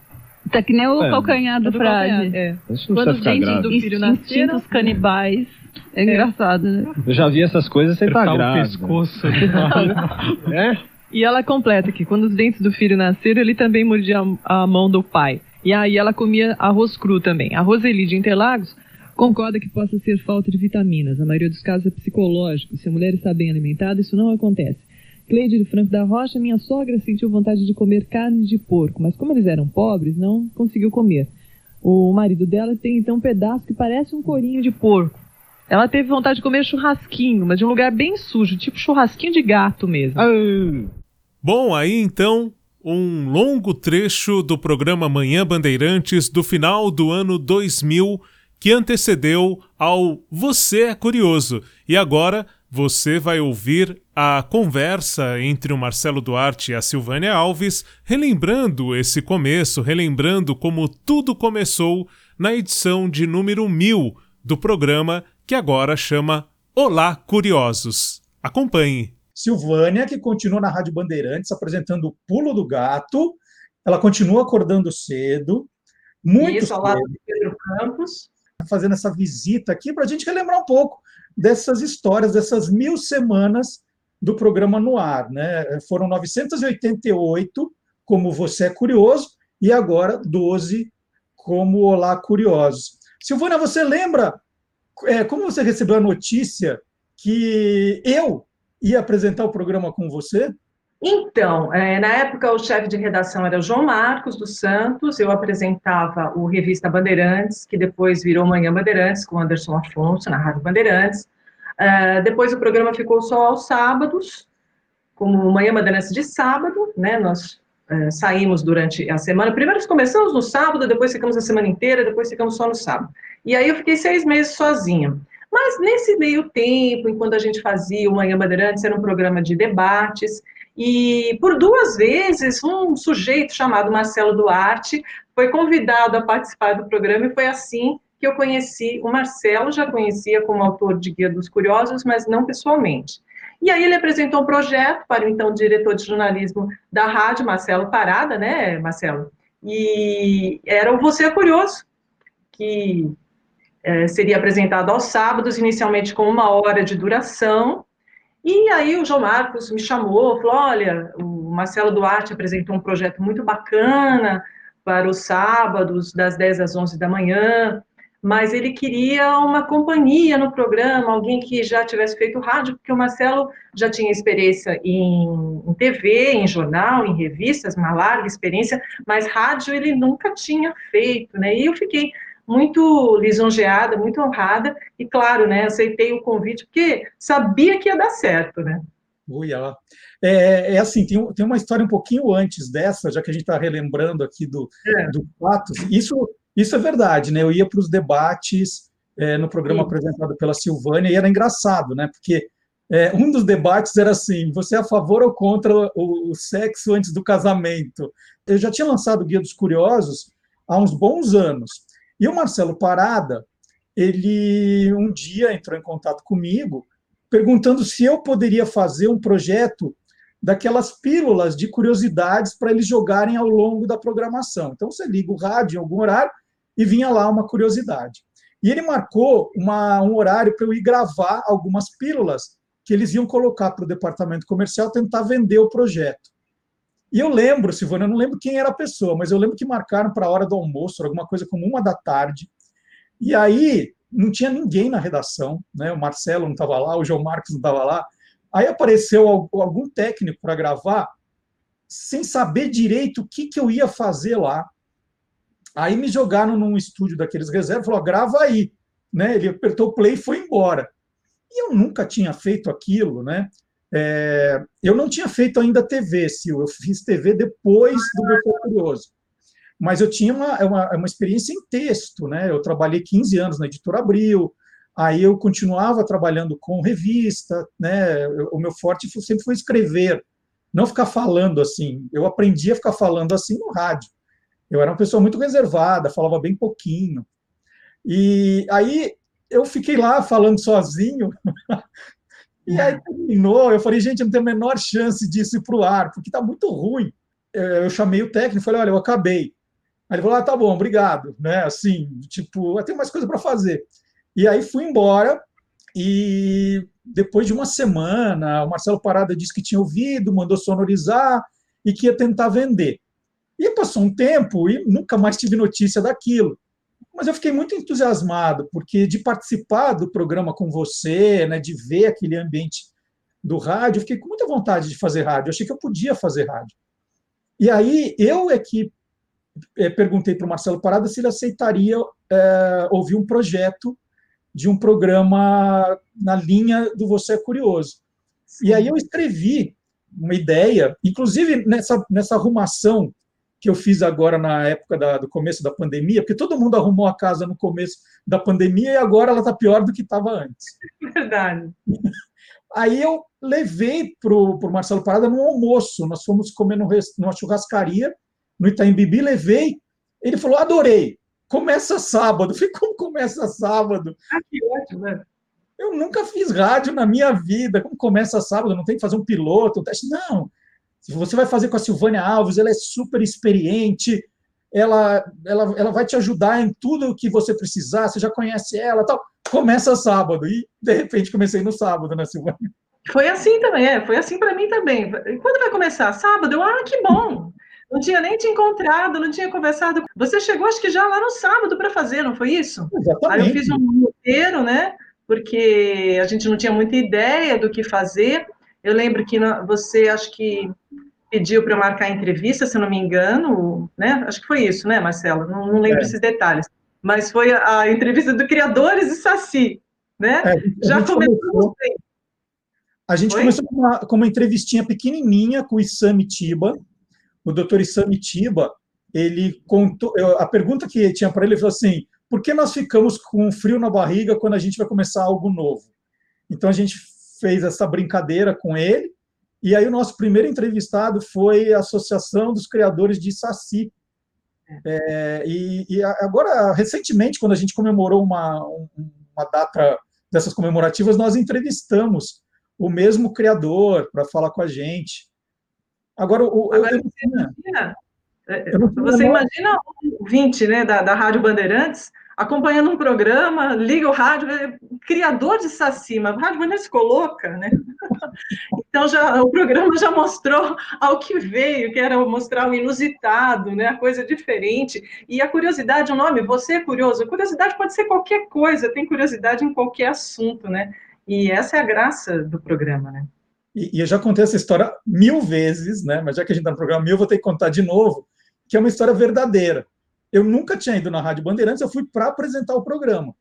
Tá que nem o É. calcanhar do Do frade. é. Quando os dentes do filho nasceram, Instintos canibais. É engraçado, né? Eu já vi essas coisas sem estar Apertar o grávida. pescoço. <laughs> É? E ela completa aqui, quando os dentes do filho nasceram, ele também mordia a mão do pai. E aí ela comia arroz cru também. A Roseli de Interlagos concorda que possa ser falta de vitaminas. A maioria dos casos é psicológico. Se a mulher está bem alimentada, isso não acontece. Cleide de Franco da Rocha, minha sogra sentiu vontade de comer carne de porco, mas como eles eram pobres, não conseguiu comer. O marido dela tem então um pedaço que parece um corinho de porco. Ela teve vontade de comer churrasquinho, mas de um lugar bem sujo, tipo churrasquinho de gato mesmo. Bom, aí então um longo trecho do programa Manhã Bandeirantes do final do ano 2000 que antecedeu ao Você é Curioso. E agora você vai ouvir a conversa entre o Marcelo Duarte e a Silvânia Alves, relembrando esse começo, relembrando como tudo começou na edição de número 1000 do programa que agora chama Olá Curiosos. Acompanhe. Silvânia, que continua na Rádio Bandeirantes apresentando o Pulo do Gato. Ela continua acordando cedo, muito Isso, ao lado do Pedro Campos. Fazendo essa visita aqui para a gente relembrar um pouco dessas histórias, dessas mil semanas do programa no ar. Né? Foram 988, como Você é Curioso, e agora 12, como Olá Curiosos. Silvana, você lembra é, como você recebeu a notícia que eu ia apresentar o programa com você? Então, é, na época o chefe de redação era João Marcos dos Santos, eu apresentava o Revista Bandeirantes, que depois virou Manhã Bandeirantes, com Anderson Afonso, na Rádio Bandeirantes. Uh, depois o programa ficou só aos sábados, como Manhã Bandeirantes de sábado, né, nós uh, saímos durante a semana, primeiro começamos no sábado, depois ficamos a semana inteira, depois ficamos só no sábado. E aí eu fiquei seis meses sozinha. Mas nesse meio tempo, enquanto a gente fazia o Manhã Bandeirantes, era um programa de debates, e por duas vezes, um sujeito chamado Marcelo Duarte foi convidado a participar do programa e foi assim que eu conheci o Marcelo, já conhecia como autor de Guia dos Curiosos, mas não pessoalmente. E aí ele apresentou um projeto para o então diretor de jornalismo da rádio, Marcelo Parada, né, Marcelo? E era o Você é Curioso, que é, seria apresentado aos sábados, inicialmente com uma hora de duração, e aí o João Marcos me chamou, falou, olha, o Marcelo Duarte apresentou um projeto muito bacana para os sábados, das 10 às 11 da manhã, mas ele queria uma companhia no programa, alguém que já tivesse feito rádio, porque o Marcelo já tinha experiência em, em TV, em jornal, em revistas, uma larga experiência, mas rádio ele nunca tinha feito, né? E eu fiquei muito lisonjeada, muito honrada, e claro, né, aceitei o convite, porque sabia que ia dar certo, né? Uia. É, é assim, tem, tem uma história um pouquinho antes dessa, já que a gente está relembrando aqui do, é. do fatos. Isso, isso é verdade, né? Eu ia para os debates é, no programa Sim. apresentado pela Silvânia, e era engraçado, né? Porque é, um dos debates era assim: você é a favor ou contra o, o, sexo antes do casamento? Eu já tinha lançado o Guia dos Curiosos há uns bons anos. E o Marcelo Parada, ele um dia entrou em contato comigo, perguntando se eu poderia fazer um projeto daquelas pílulas de curiosidades para eles jogarem ao longo da programação. Então você liga o rádio em algum horário e vinha lá uma curiosidade. E ele marcou uma, um horário para eu ir gravar algumas pílulas que eles iam colocar para o departamento comercial tentar vender o projeto. E eu lembro, Silvana, eu não lembro quem era a pessoa, mas eu lembro que marcaram para a hora do almoço, alguma coisa como uma da tarde. E aí não tinha ninguém na redação, né? O Marcelo não estava lá, o João Marcos não estava lá. Aí apareceu algum técnico para gravar, sem saber direito o que, que eu ia fazer lá. Aí me jogaram num estúdio daqueles reservas, falou: grava aí. Né? Ele apertou play e foi embora. E eu nunca tinha feito aquilo, né? É, eu não tinha feito ainda TV, Sil, eu fiz TV depois do Doutor Curioso. Mas eu tinha uma, é uma, é uma experiência em texto, né? Eu trabalhei 15 anos na Editora Abril, aí eu continuava trabalhando com revista, né? O meu forte sempre foi escrever, não ficar falando assim. Eu aprendi a ficar falando assim no rádio. Eu era uma pessoa muito reservada, falava bem pouquinho. E aí eu fiquei lá falando sozinho, <laughs> E aí terminou, eu falei, gente, não tem a menor chance disso ir para o ar, porque está muito ruim. Eu chamei o técnico falei, olha, eu acabei. Aí ele falou, ah, tá bom, obrigado. Né? Assim, tipo, tenho mais coisa para fazer. E aí fui embora, e depois de uma semana, o Marcelo Parada disse que tinha ouvido, mandou sonorizar e que ia tentar vender. E passou um tempo e nunca mais tive notícia daquilo. Mas eu fiquei muito entusiasmado, porque de participar do programa com você, né, de ver aquele ambiente do rádio, eu fiquei com muita vontade de fazer rádio. Eu achei que eu podia fazer rádio. E aí eu é que é, perguntei para o Marcelo Parada se ele aceitaria é, ouvir um projeto de um programa na linha do Você é Curioso. Sim. E aí eu escrevi uma ideia, inclusive nessa, nessa arrumação que eu fiz agora na época da, do começo da pandemia, porque todo mundo arrumou a casa no começo da pandemia e agora ela está pior do que estava antes. <laughs> Verdade. Aí eu levei para o Marcelo Parada no almoço. Nós fomos comer no, numa churrascaria no Itaim Bibi, levei. Ele falou: adorei. Começa sábado. <laughs> Eu falei: como começa sábado? Ah, que ótimo, né? Eu nunca fiz rádio na minha vida. Como começa sábado? Não tem que fazer um piloto, um teste. Não. Você vai fazer com a Silvânia Alves, ela é super experiente, ela, ela, ela vai te ajudar em tudo o que você precisar, você já conhece ela tal. Começa sábado. E, de repente, comecei no sábado, né, Silvânia? Foi assim também, é, foi assim para mim também. Quando vai começar? Sábado? Eu, ah, que bom! Não tinha nem te encontrado, não tinha conversado. Você chegou, acho que já lá no sábado para fazer, não foi isso? Exatamente. Aí eu fiz um roteiro, né? Porque a gente não tinha muita ideia do que fazer. Eu lembro que você, acho que pediu para eu marcar entrevista, se não me engano, né? Acho que foi isso, né, Marcelo? Não, não lembro é. esses detalhes. Mas foi a, entrevista do Criadores e Saci, né? É, Já começou. A gente Oi? começou com uma, com uma entrevistinha pequenininha com o Isami Tiba. O doutor Isami Tiba, ele contou. A pergunta que tinha para ele, ele falou assim: por que nós ficamos com frio na barriga quando a gente vai começar algo novo? Então a gente fez essa brincadeira com ele. E aí o nosso primeiro entrevistado foi a Associação dos Criadores de Saci. É, e, e, agora, recentemente, quando a gente comemorou uma, uma data dessas comemorativas, nós entrevistamos o mesmo criador para falar com a gente. Agora, o, agora eu, você, imagina, você imagina o 20 né, da, da Rádio Bandeirantes acompanhando um programa, liga o rádio, é criador de Saci, mas o rádio Bandeirantes coloca, né? <laughs> Então já o programa já mostrou ao que veio, que era mostrar o inusitado, né? A coisa diferente. E a curiosidade, o nome, você é curioso. Curiosidade pode ser qualquer coisa, tem curiosidade em qualquer assunto, né? E essa é a graça do programa, né? E, e eu já contei essa história mil vezes, né? Mas já que a gente está no programa mil, vou ter que contar de novo, que é uma história verdadeira. Eu nunca tinha ido na Rádio Bandeirantes, eu fui para apresentar o programa.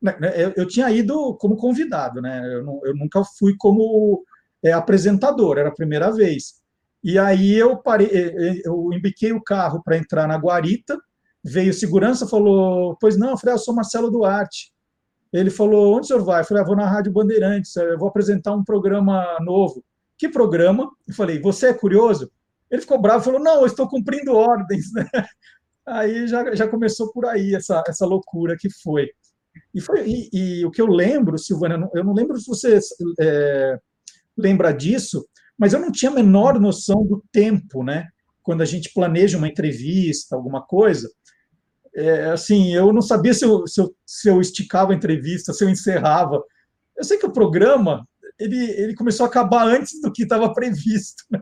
Né, né, eu, tinha ido como convidado, né? Eu, nunca fui como é, apresentador, era a primeira vez. E aí eu parei, é, é, eu embiquei o carro para entrar na guarita, veio segurança, falou, pois não, eu falei, ah, eu sou Marcelo Duarte. Ele falou, onde o senhor vai? Eu falei, ah, vou na Rádio Bandeirantes, eu vou apresentar um programa novo. Que programa? Eu falei, você é curioso? Ele ficou bravo falou, não, eu estou cumprindo ordens, né? Aí já, já começou por aí essa, essa loucura que foi. E, foi e, e o que eu lembro, Silvana, eu não lembro se você é, lembra disso, mas eu não tinha a menor noção do tempo, né? Quando a gente planeja uma entrevista, alguma coisa, é, assim, eu não sabia se eu, se, eu, se eu esticava a entrevista, se eu encerrava. Eu sei que o programa ele, ele começou a acabar antes do que estava previsto. Né?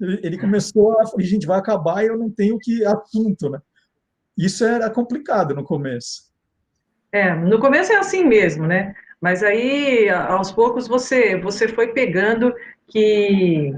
Ele começou a falar, gente, vai acabar e eu não tenho que assunto, né? Isso era complicado no começo. É, no começo é assim mesmo, né? Mas aí, aos poucos, você, você foi pegando que,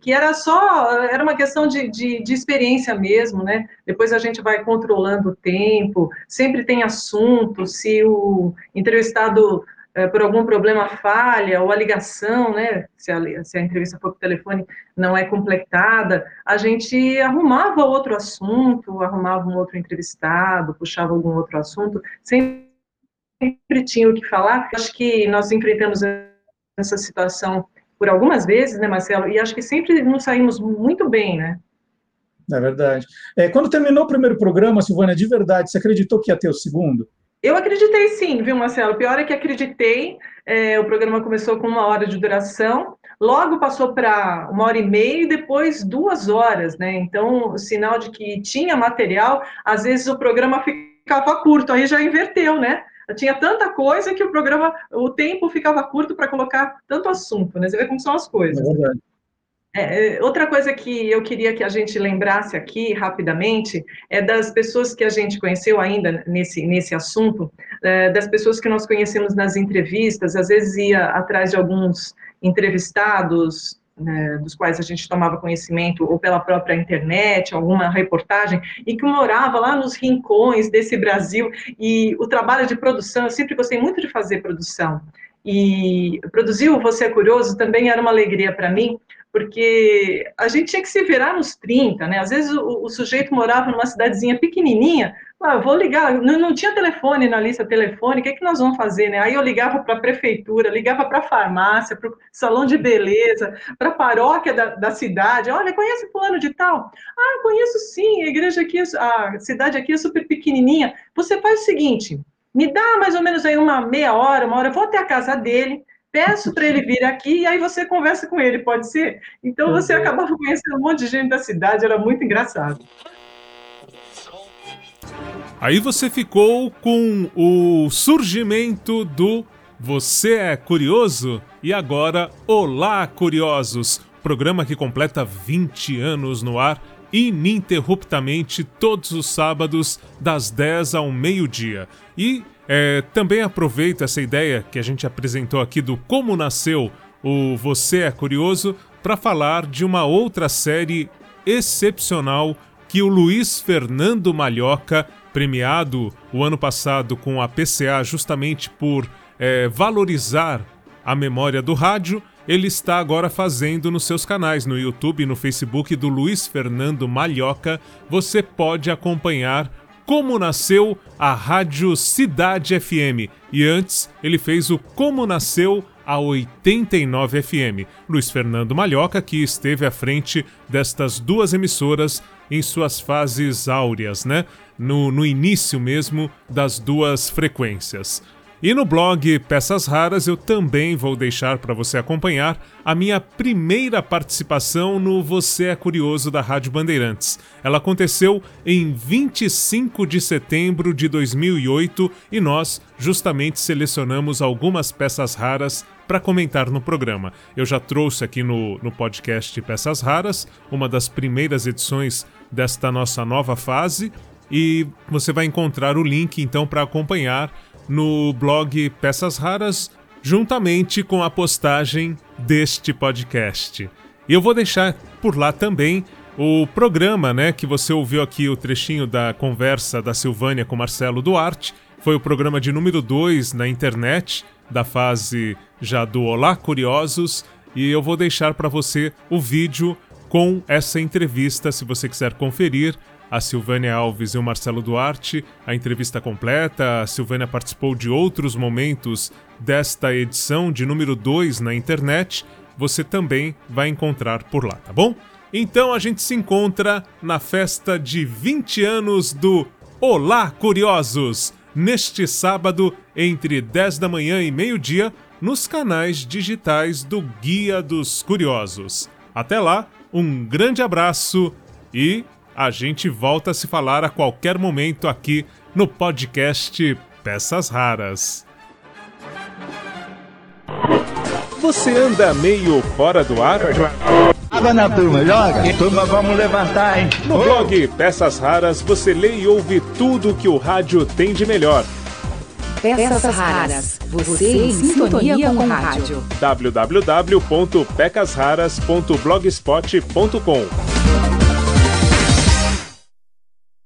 que era só, era uma questão de, de, de, experiência mesmo, né? Depois a gente vai controlando o tempo, sempre tem assunto, se o entrevistado por algum problema falha, ou a ligação, né, se a, se a entrevista for por telefone não é completada, a gente arrumava outro assunto, arrumava um outro entrevistado, puxava algum outro assunto, sempre tinha o que falar. Acho que nós enfrentamos essa situação por algumas vezes, né, Marcelo, e acho que sempre nos saímos muito bem, né? É verdade. É, quando terminou o primeiro programa, Silvana, de verdade, você acreditou que ia ter o segundo? Eu acreditei sim, viu, Marcelo? Pior é que acreditei. É, o programa começou com uma hora de duração, logo passou para uma hora e meia e depois duas horas, né? Então, sinal de que tinha material, às vezes o programa ficava curto, aí já inverteu, né? Tinha tanta coisa que o programa, o tempo ficava curto para colocar tanto assunto, né? Você vê como são as coisas. É verdade. É, é, outra coisa que eu queria que a gente lembrasse aqui rapidamente é das pessoas que a gente conheceu ainda nesse, nesse assunto, é, das pessoas que nós conhecemos nas entrevistas, às vezes ia atrás de alguns entrevistados, né, dos quais a gente tomava conhecimento, ou pela própria internet, alguma reportagem, e que morava lá nos rincões desse Brasil, e o trabalho de produção, eu sempre gostei muito de fazer produção, e produzir o Você é Curioso também era uma alegria para mim, porque a gente tinha que se virar nos 30, né? Às vezes o, o sujeito morava numa cidadezinha pequenininha, ah, vou ligar, não, não, tinha telefone na lista telefônica, o que, é que nós vamos fazer, né? Aí eu ligava para a prefeitura, ligava para a farmácia, para o salão de beleza, para a paróquia da, da, cidade, olha, conhece fulano de tal? Ah, conheço sim, a igreja aqui, a cidade aqui é super pequenininha. Você faz o seguinte, me dá mais ou menos aí uma meia hora, uma hora, vou até a casa dele, peço para ele vir aqui e aí você conversa com ele, pode ser? Então você uhum. acabava conhecendo um monte de gente da cidade, era muito engraçado. Aí você ficou com o surgimento do Você é Curioso? E agora, Olá Curiosos, programa que completa 20 anos no ar ininterruptamente todos os sábados, das 10 ao meio-dia. E é, também aproveito essa ideia que a gente apresentou aqui do como nasceu o Você é Curioso para falar de uma outra série excepcional que o Luiz Fernando Malhoca premiado o ano passado com a PCA justamente por é, valorizar a memória do rádio, ele está agora fazendo nos seus canais no YouTube e no Facebook do Luiz Fernando Malhoca. Você pode acompanhar como nasceu a Rádio Cidade FM. E antes, ele fez o Como Nasceu a 89 FM. Luiz Fernando Malhoca, que esteve à frente destas duas emissoras em suas fases áureas, né? No, no início mesmo das duas frequências. E no blog Peças Raras eu também vou deixar para você acompanhar a minha primeira participação no Você é Curioso da Rádio Bandeirantes. Ela aconteceu em 25 de setembro de 2008 e nós justamente selecionamos algumas peças raras para comentar no programa. Eu já trouxe aqui no, no podcast Peças Raras, uma das primeiras edições desta nossa nova fase, e você vai encontrar o link então para acompanhar no blog Peças Raras, juntamente com a postagem deste podcast. E eu vou deixar por lá também o programa, né, que você ouviu aqui o trechinho da conversa da Silvânia com Marcelo Duarte, foi o programa de número 2 na internet, da fase já do Olá Curiosos, e eu vou deixar para você o vídeo com essa entrevista, se você quiser conferir, a Silvânia Alves e o Marcelo Duarte, a entrevista completa. A Silvânia participou de outros momentos desta edição de número 2 na internet. Você também vai encontrar por lá, tá bom? Então a gente se encontra na festa de 20 anos do Olá Curiosos, neste sábado, entre 10 da manhã e meio-dia, nos canais digitais do Guia dos Curiosos. Até lá, um grande abraço e a gente volta a se falar a qualquer momento aqui no podcast Peças Raras. Você anda meio fora do ar? Água na turma, joga. Turma, vamos levantar, hein? No blog Peças Raras você lê e ouve tudo que o rádio tem de melhor. Peças Raras. Você em sintonia com o rádio. www.pecasraras.blogspot.com